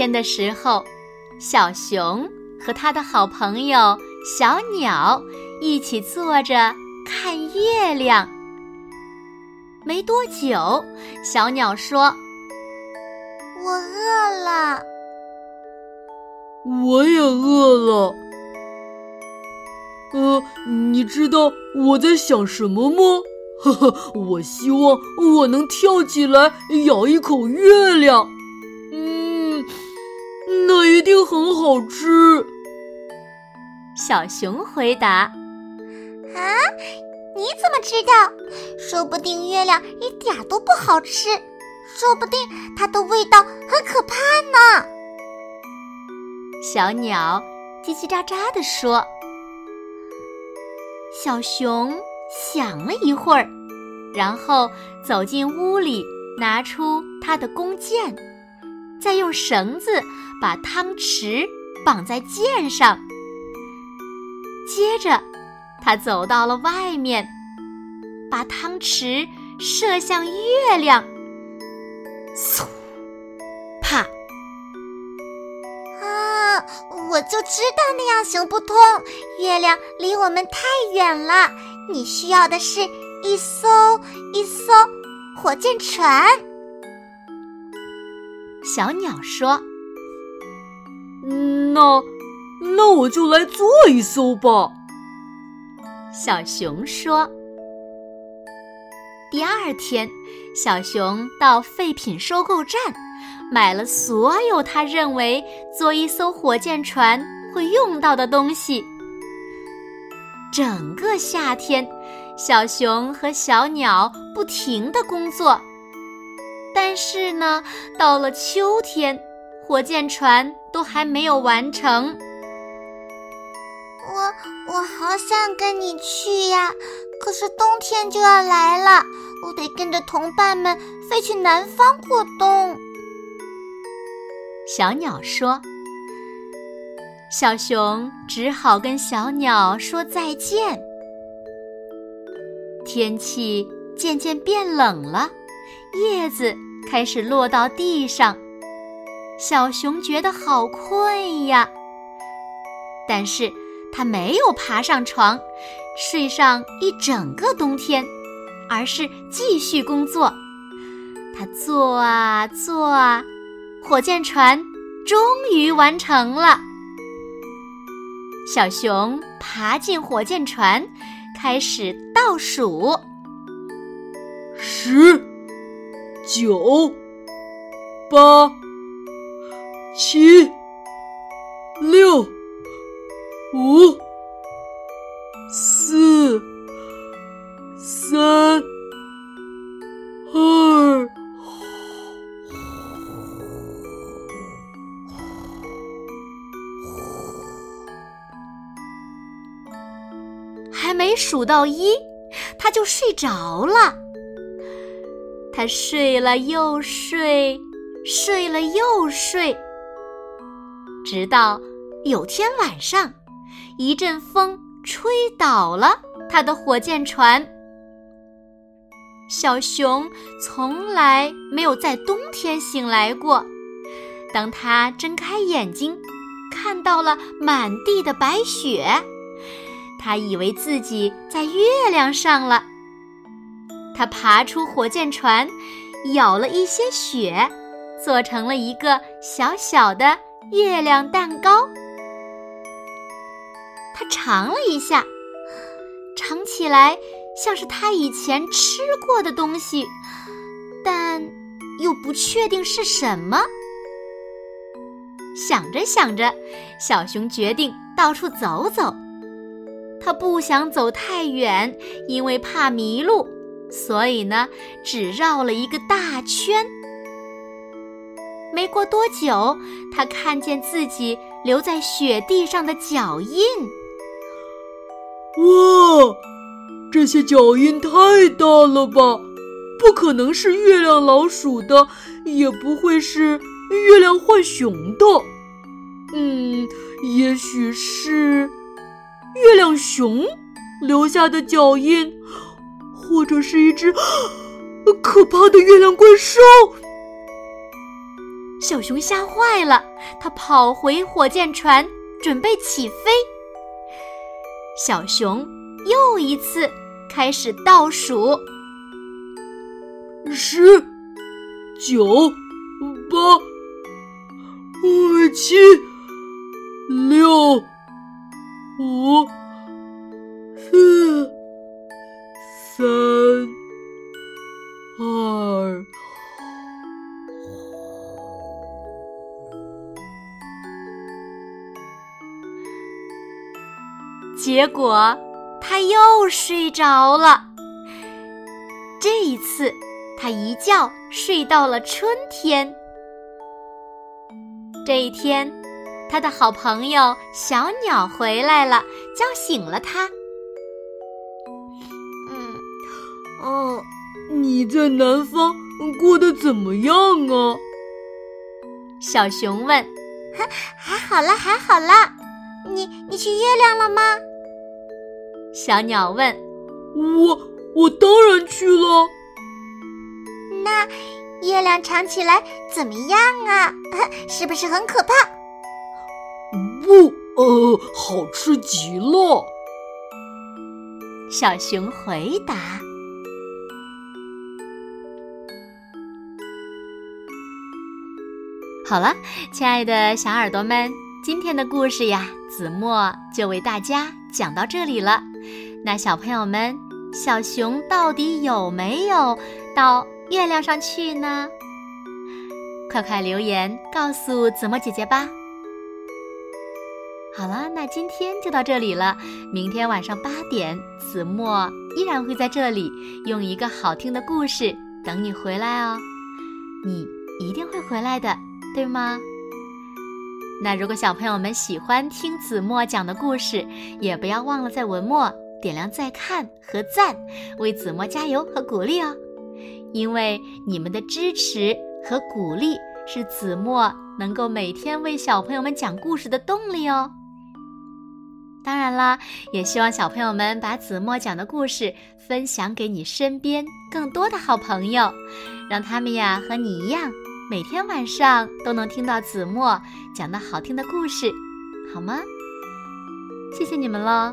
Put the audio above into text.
天的时候，小熊和他的好朋友小鸟一起坐着看月亮。没多久，小鸟说：“我饿了。”“我也饿了。”“呃，你知道我在想什么吗？”“呵呵，我希望我能跳起来咬一口月亮。”很好吃。小熊回答：“啊，你怎么知道？说不定月亮一点都不好吃，说不定它的味道很可怕呢。”小鸟叽叽喳喳地说。小熊想了一会儿，然后走进屋里，拿出他的弓箭。再用绳子把汤匙绑在箭上，接着他走到了外面，把汤匙射向月亮。嗖，啪！啊，我就知道那样行不通，月亮离我们太远了。你需要的是一艘一艘火箭船。小鸟说：“那，那我就来做一艘吧。”小熊说。第二天，小熊到废品收购站，买了所有他认为做一艘火箭船会用到的东西。整个夏天，小熊和小鸟不停的工作。但是呢，到了秋天，火箭船都还没有完成。我我好想跟你去呀，可是冬天就要来了，我得跟着同伴们飞去南方过冬。小鸟说：“小熊只好跟小鸟说再见。”天气渐渐变冷了。叶子开始落到地上，小熊觉得好困呀。但是它没有爬上床，睡上一整个冬天，而是继续工作。它做啊做啊，火箭船终于完成了。小熊爬进火箭船，开始倒数：十。九、八、七、六、五、四、三、二，还没数到一，他就睡着了。他睡了又睡，睡了又睡，直到有天晚上，一阵风吹倒了他的火箭船。小熊从来没有在冬天醒来过。当他睁开眼睛，看到了满地的白雪，他以为自己在月亮上了。他爬出火箭船，舀了一些雪，做成了一个小小的月亮蛋糕。他尝了一下，尝起来像是他以前吃过的东西，但又不确定是什么。想着想着，小熊决定到处走走。他不想走太远，因为怕迷路。所以呢，只绕了一个大圈。没过多久，他看见自己留在雪地上的脚印。哇，这些脚印太大了吧！不可能是月亮老鼠的，也不会是月亮浣熊的。嗯，也许是月亮熊留下的脚印，或者是一只可怕的月亮怪兽。小熊吓坏了，它跑回火箭船，准备起飞。小熊又一次开始倒数：十、九、八、七。六、五、结果他又睡着了。这一次，他一觉睡到了春天。这一天。他的好朋友小鸟回来了，叫醒了他。嗯，哦，你在南方过得怎么样啊？小熊问。还还好了，还好了。你你去月亮了吗？小鸟问。我我当然去了。那月亮尝起来怎么样啊？是不是很可怕？不，呃，好吃极了。小熊回答：“好了，亲爱的小耳朵们，今天的故事呀，子墨就为大家讲到这里了。那小朋友们，小熊到底有没有到月亮上去呢？快快留言告诉子墨姐姐吧。”好了，那今天就到这里了。明天晚上八点，子墨依然会在这里，用一个好听的故事等你回来哦。你一定会回来的，对吗？那如果小朋友们喜欢听子墨讲的故事，也不要忘了在文末点亮再看和赞，为子墨加油和鼓励哦。因为你们的支持和鼓励，是子墨能够每天为小朋友们讲故事的动力哦。当然啦，也希望小朋友们把子墨讲的故事分享给你身边更多的好朋友，让他们呀和你一样，每天晚上都能听到子墨讲的好听的故事，好吗？谢谢你们喽。